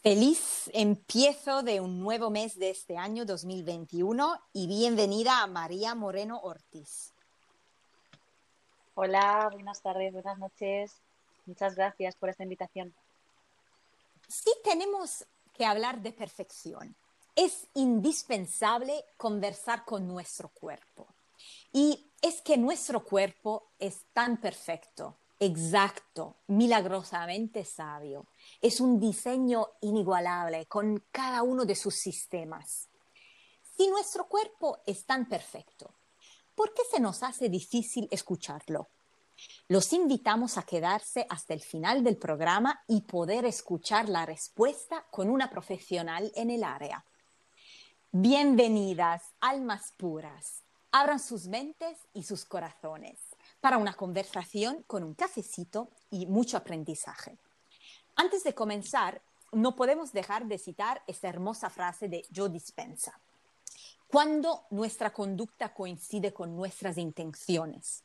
Feliz empiezo de un nuevo mes de este año 2021 y bienvenida a María Moreno Ortiz. Hola, buenas tardes, buenas noches. Muchas gracias por esta invitación. Sí tenemos que hablar de perfección. Es indispensable conversar con nuestro cuerpo. Y es que nuestro cuerpo es tan perfecto exacto, milagrosamente sabio. Es un diseño inigualable con cada uno de sus sistemas. Si nuestro cuerpo es tan perfecto, ¿por qué se nos hace difícil escucharlo? Los invitamos a quedarse hasta el final del programa y poder escuchar la respuesta con una profesional en el área. Bienvenidas, almas puras. Abran sus mentes y sus corazones para una conversación con un cafecito y mucho aprendizaje. Antes de comenzar, no podemos dejar de citar esta hermosa frase de Joe Dispensa. Cuando nuestra conducta coincide con nuestras intenciones,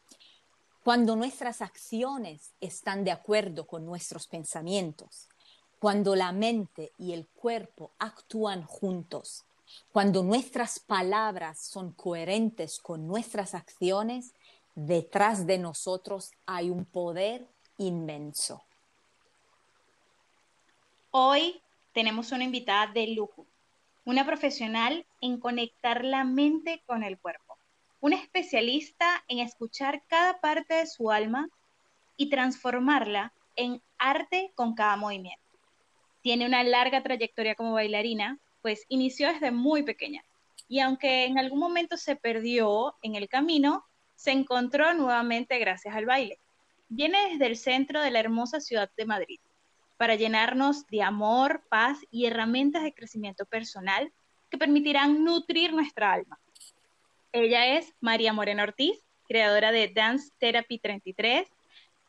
cuando nuestras acciones están de acuerdo con nuestros pensamientos, cuando la mente y el cuerpo actúan juntos, cuando nuestras palabras son coherentes con nuestras acciones, detrás de nosotros hay un poder inmenso. Hoy tenemos una invitada de lujo, una profesional en conectar la mente con el cuerpo, una especialista en escuchar cada parte de su alma y transformarla en arte con cada movimiento. Tiene una larga trayectoria como bailarina, pues inició desde muy pequeña. Y aunque en algún momento se perdió en el camino, se encontró nuevamente gracias al baile. Viene desde el centro de la hermosa ciudad de Madrid para llenarnos de amor, paz y herramientas de crecimiento personal que permitirán nutrir nuestra alma. Ella es María Moreno Ortiz, creadora de Dance Therapy 33,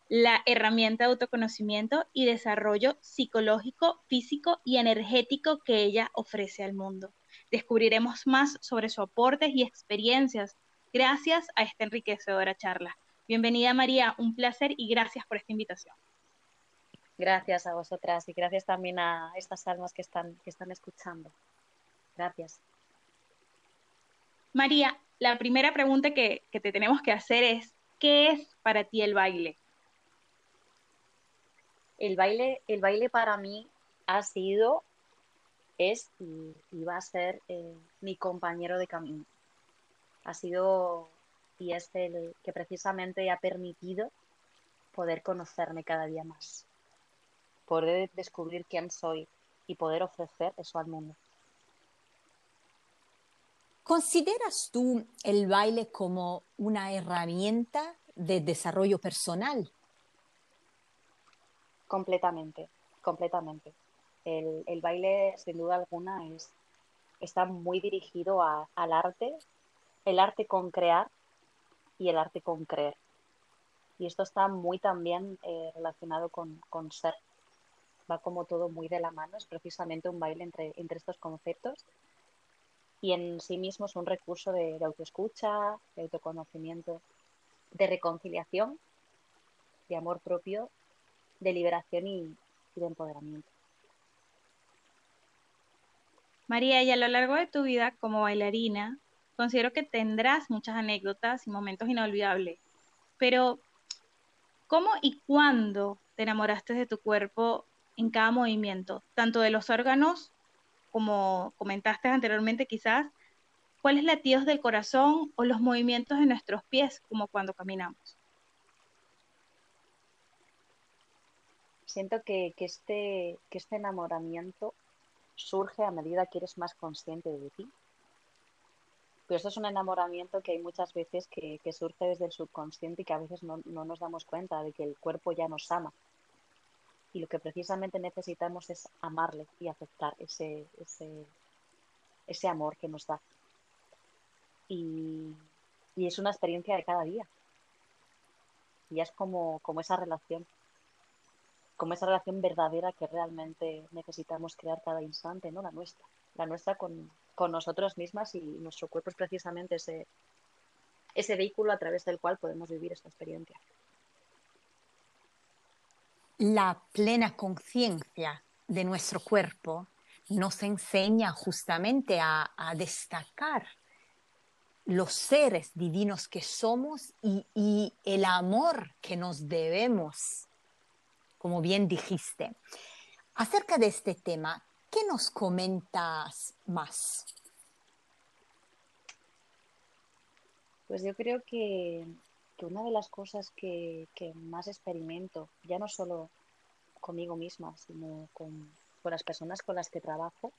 la herramienta de autoconocimiento y desarrollo psicológico, físico y energético que ella ofrece al mundo. Descubriremos más sobre sus aportes y experiencias gracias a esta enriquecedora charla. Bienvenida María, un placer y gracias por esta invitación. Gracias a vosotras y gracias también a estas almas que están, que están escuchando. Gracias. María, la primera pregunta que, que te tenemos que hacer es, ¿qué es para ti el baile? El baile, el baile para mí ha sido, es y, va a ser eh, mi compañero de camino ha sido y es el que precisamente ha permitido poder conocerme cada día más, poder descubrir quién soy y poder ofrecer eso al mundo. ¿Consideras tú el baile como una herramienta de desarrollo personal? Completamente, completamente. El, baile, sin duda alguna, es, está muy dirigido al arte el arte con crear y el arte con creer. Y esto está muy también eh, relacionado con, ser. Va como todo muy de la mano, es precisamente un baile entre, entre estos conceptos. Y en sí mismo es un recurso de, autoescucha, de autoconocimiento, de reconciliación, de amor propio, de liberación y de empoderamiento. María, y a lo largo de tu vida como bailarina, considero que tendrás muchas anécdotas y momentos inolvidables, pero ¿cómo y cuándo te enamoraste de tu cuerpo en cada movimiento, tanto de los órganos como comentaste anteriormente quizás, cuáles latidos del corazón o los movimientos de nuestros pies como cuando caminamos? Siento que, este, que este enamoramiento surge a medida que eres más consciente de ti, pero esto es un enamoramiento que hay muchas veces que, surge desde el subconsciente y que a veces no, nos damos cuenta de que el cuerpo ya nos ama. Y lo que precisamente necesitamos es amarle y aceptar ese, ese, amor que nos da. Y, es una experiencia de cada día. Y es como, como esa relación, como esa relación verdadera que realmente necesitamos crear cada instante, ¿no? La nuestra, la nuestra con, con nosotros mismas y nuestro cuerpo es precisamente ese, ese vehículo a través del cual podemos vivir esta experiencia. La plena conciencia de nuestro cuerpo nos enseña justamente a, destacar los seres divinos que somos y, y, el amor que nos debemos, como bien dijiste. Acerca de este tema, ¿qué nos comentas más? Pues yo creo que, una de las cosas que, más experimento, ya no solo conmigo misma, sino con, las personas con las que trabajo,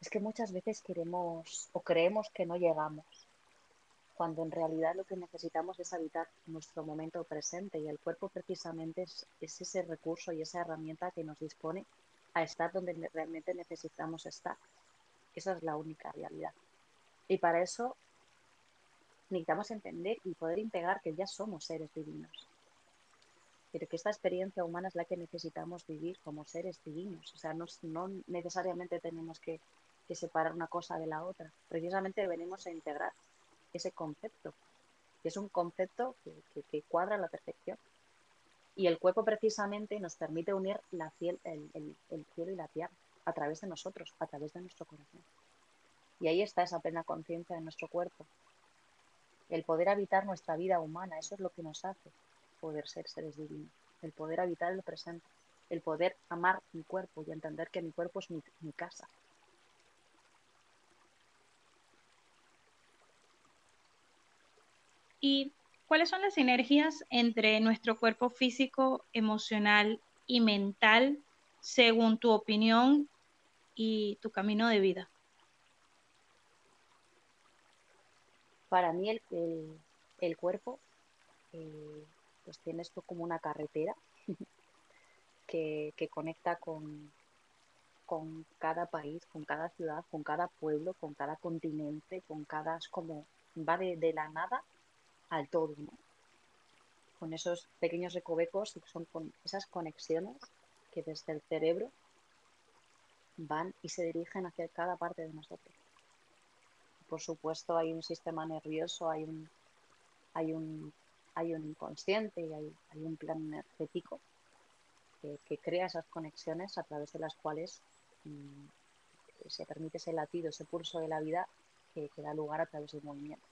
es que muchas veces queremos o creemos que no llegamos, cuando en realidad lo que necesitamos es habitar nuestro momento presente y el cuerpo precisamente es, es ese recurso y esa herramienta que nos dispone a estar donde realmente necesitamos estar. Esa es la única realidad. Y para eso necesitamos entender y poder integrar que ya somos seres divinos. Pero que esta experiencia humana es la que necesitamos vivir como seres divinos. O sea, no, necesariamente tenemos que, separar una cosa de la otra. Precisamente venimos a integrar ese concepto, que es un concepto que, cuadra a la perfección. Y el cuerpo precisamente nos permite unir la el, el cielo y la tierra a través de nosotros, a través de nuestro corazón. Y ahí está esa plena conciencia de nuestro cuerpo, el poder habitar nuestra vida humana, eso es lo que nos hace poder ser seres divinos, el poder habitar el presente, el poder amar mi cuerpo y entender que mi cuerpo es mi, casa. ¿Y cuáles son las sinergias entre nuestro cuerpo físico, emocional y mental según tu opinión y tu camino de vida? Para mí el, el, cuerpo eh, pues tiene esto como una carretera que, conecta con, con cada país, con cada ciudad, con cada pueblo, con cada continente, con cada, es como va de, la nada al todo, Con esos pequeños recovecos y son con esas conexiones que desde el cerebro van y se dirigen hacia cada parte de nosotros por supuesto hay un sistema nervioso, hay un, hay un, hay un inconsciente y hay, un plan energético que, crea esas conexiones a través de las cuales mm, se permite ese latido, ese pulso de la vida que, da lugar a través del movimiento.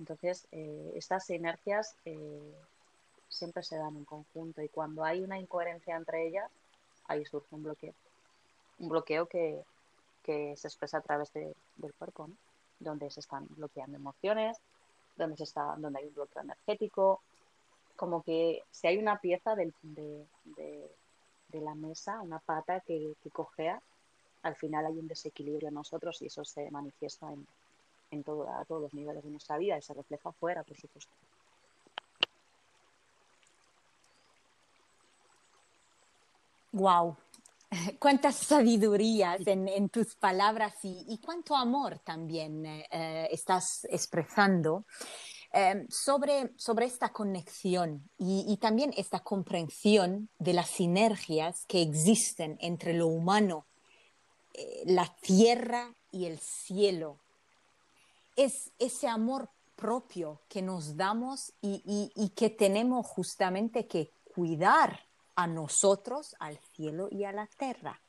Entonces, eh, estas sinergias eh, siempre se dan en conjunto y cuando hay una incoherencia entre ellas, ahí surge un bloqueo. Un bloqueo que, que se expresa a través del cuerpo, donde se están bloqueando emociones, donde, se está, donde hay un bloqueo energético, como que si hay una pieza de, la mesa, una pata que, que, cojea, al final hay un desequilibrio en nosotros y eso se manifiesta en, en todo, a todos los niveles de nuestra vida y se refleja afuera, por supuesto. Wow, cuántas sabidurías en, tus palabras y, cuánto amor también eh, estás expresando eh, sobre, sobre esta conexión y, también esta comprensión de las sinergias que existen entre lo humano, eh, la tierra y el cielo. Es ese amor propio que nos damos y que tenemos justamente que cuidar a nosotros, al cielo y a la tierra.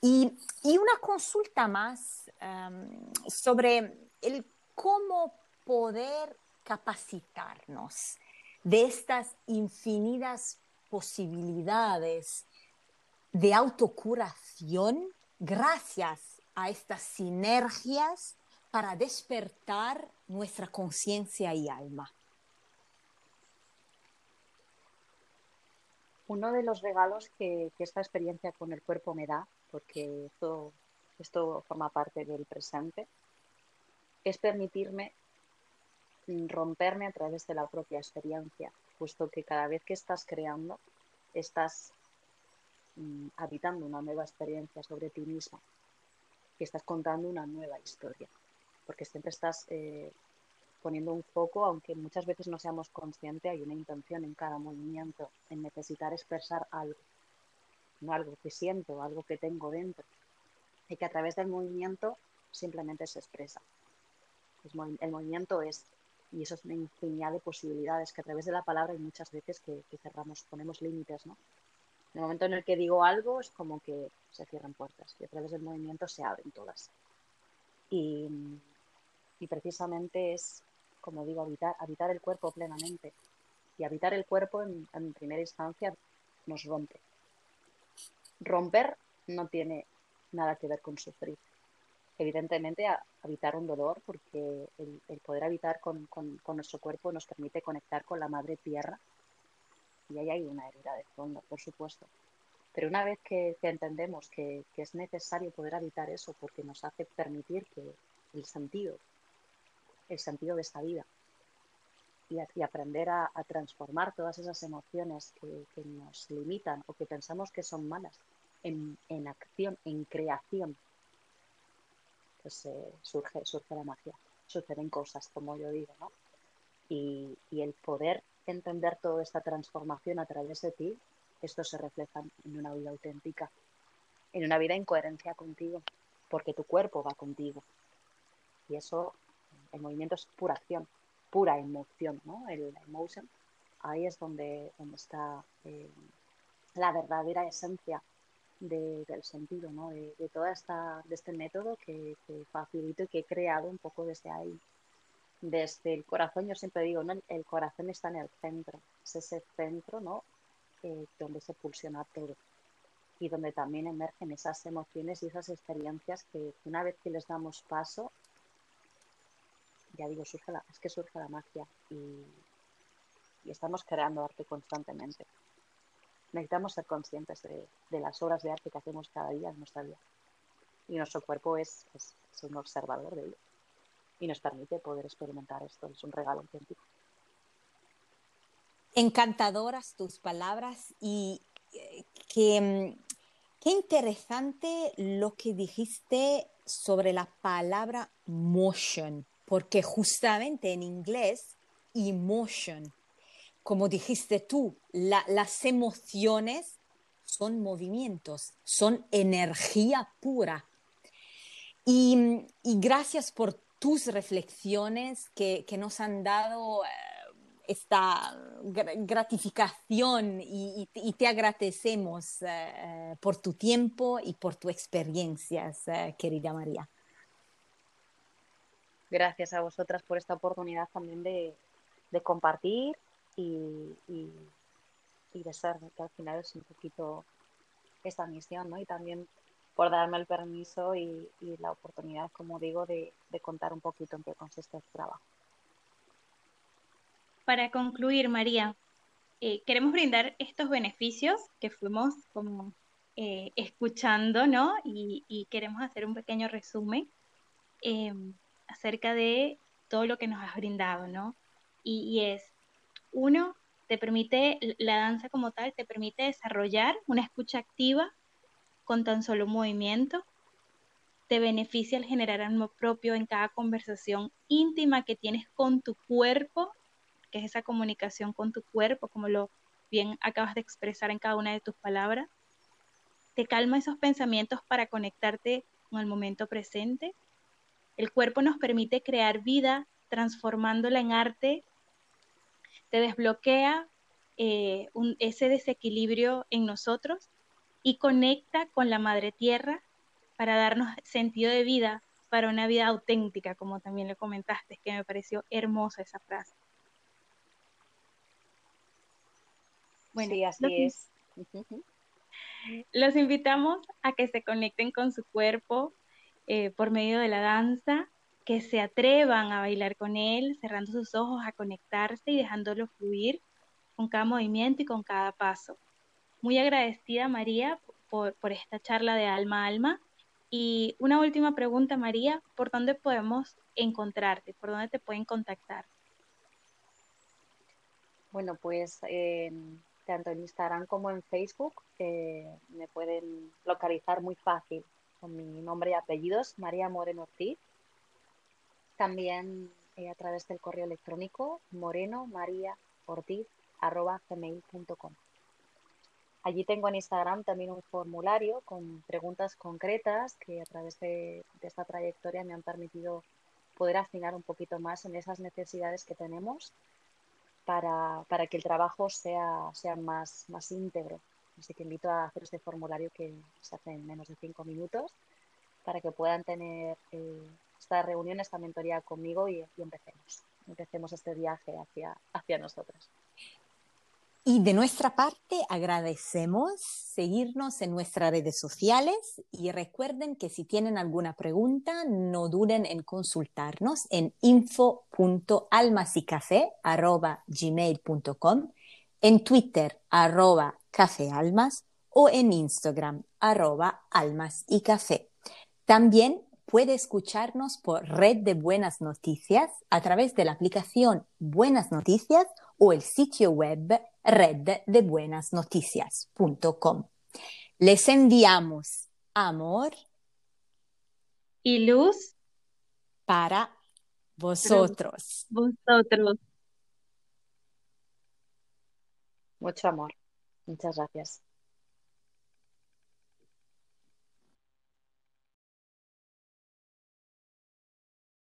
Y, una consulta más em, sobre el cómo poder capacitarnos de estas infinitas posibilidades de autocuración gracias a estas sinergias para despertar nuestra conciencia y alma. Uno de los regalos que, esta experiencia con el cuerpo me da, porque esto, esto forma parte del presente, es permitirme romperme a través de la propia experiencia, puesto que cada vez que estás creando, estás mm, habitando una nueva experiencia sobre ti misma, que estás contando una nueva historia, porque siempre estás eh, poniendo un foco, aunque muchas veces no seamos conscientes, hay una intención en cada movimiento, en necesitar expresar algo, no algo que siento, algo que tengo dentro, y que a través del movimiento simplemente se expresa. El movimiento es, y eso es una infinidad de posibilidades, que a través de la palabra hay muchas veces que, cerramos, ponemos límites, ¿no? En el momento en el que digo algo es como que se cierran puertas y a través del movimiento se abren todas. Y, precisamente es, como digo, habitar, habitar el cuerpo plenamente. Y habitar el cuerpo en, primera instancia nos rompe. Romper no tiene nada que ver con sufrir. Evidentemente, habitar un dolor, porque el, poder habitar con, nuestro cuerpo nos permite conectar con la madre tierra. Y ahí hay una herida de fondo, por supuesto. Pero una vez que, entendemos que, es necesario poder habitar eso, porque nos hace permitir que el sentido, el sentido de esta vida, y, aprender a, transformar todas esas emociones que, nos limitan o que pensamos que son malas en, acción, en creación, pues eh, surge, surge la magia, suceden cosas, como yo digo, ¿no? Y, el poder entender toda esta transformación a través de ti, esto se refleja en una vida auténtica, en una vida en coherencia contigo, porque tu cuerpo va contigo. Y eso, el movimiento es pura acción, pura emoción, ¿no? El emotion, ahí es donde, está eh, la verdadera esencia del sentido, ¿no? De, toda de este método que, facilito y que he creado un poco desde ahí. Desde el corazón, yo siempre digo, ¿no? el corazón está en el centro, es ese centro ¿no? Eh, donde se pulsiona todo y donde también emergen esas emociones y esas experiencias que una vez que les damos paso, ya digo, surge la, es que surge la magia y, estamos creando arte constantemente. Necesitamos ser conscientes de, las obras de arte que hacemos cada día en nuestra vida. Y nuestro cuerpo es, un observador de ello. Y nos permite poder experimentar esto. Es un regalo auténtico. Encantadoras tus palabras y eh, qué interesante lo que dijiste sobre la palabra motion porque justamente en inglés, emotion, como dijiste tú, las emociones son movimientos, son energía pura. Y, gracias por tus reflexiones que, nos han dado eh, esta gratificación y, te agradecemos eh, eh, por tu tiempo y por tus experiencias, querida María gracias a vosotras por esta oportunidad también de, compartir y, de ser, que al final es un poquito esta misión, ¿no? Y también por darme el permiso y, la oportunidad, como digo, de, contar un poquito en qué consiste el trabajo. Para concluir, María, eh, queremos brindar estos beneficios que fuimos como eh, escuchando, ¿no? Y, queremos hacer un pequeño resumen. Em, acerca de todo lo que nos has brindado, ¿no? Y, es, uno, te permite, la danza como tal, te permite desarrollar una escucha activa con tan solo un movimiento, te beneficia al generar amor propio en cada conversación íntima que tienes con tu cuerpo, que es esa comunicación con tu cuerpo, como lo bien acabas de expresar en cada una de tus palabras. Te calma esos pensamientos para conectarte con el momento presente el cuerpo nos permite crear vida transformándola en arte, te desbloquea eh, ese desequilibrio en nosotros y conecta con la madre tierra para darnos sentido de vida, para una vida auténtica, como también le comentaste, que me pareció hermosa esa frase. Bueno, sí, así es. Los invitamos a que se conecten con su cuerpo, eh, por medio de la danza, que se atrevan a bailar con él, cerrando sus ojos, a conectarse y dejándolo fluir con cada movimiento y con cada paso. Muy agradecida, María, por, por esta charla de alma a alma. Y una última pregunta, María, ¿por dónde podemos encontrarte? ¿Por dónde te pueden contactar? Bueno, pues tanto en Instagram como en Facebook eh, me pueden localizar muy fácil con mi nombre y apellidos, María Moreno Ortiz. También eh, a través del correo electrónico moreno maría ortiz gmail.com. Allí tengo en Instagram también un formulario con preguntas concretas que a través de, esta trayectoria me han permitido poder afinar un poquito más en esas necesidades que tenemos para, que el trabajo sea, sea más, más íntegro Así que invito a hacer este formulario que se hace en menos de cinco minutos para que puedan tener eh, esta reunión, esta mentoría conmigo y, empecemos. Empecemos este viaje hacia, hacia nosotras. Y de nuestra parte agradecemos seguirnos en nuestras redes sociales y recuerden que si tienen alguna pregunta no duden en consultarnos en info.almasycafé.gmail.com, en Twitter arroba cafealmas o en Instagram arroba almas y café. También puede escucharnos por Red de Buenas Noticias a través de la aplicación Buenas Noticias o el sitio web reddebuenasnoticias.com. Les enviamos amor y luz para vosotros. Vosotros. Mucho amor. Muchas gracias.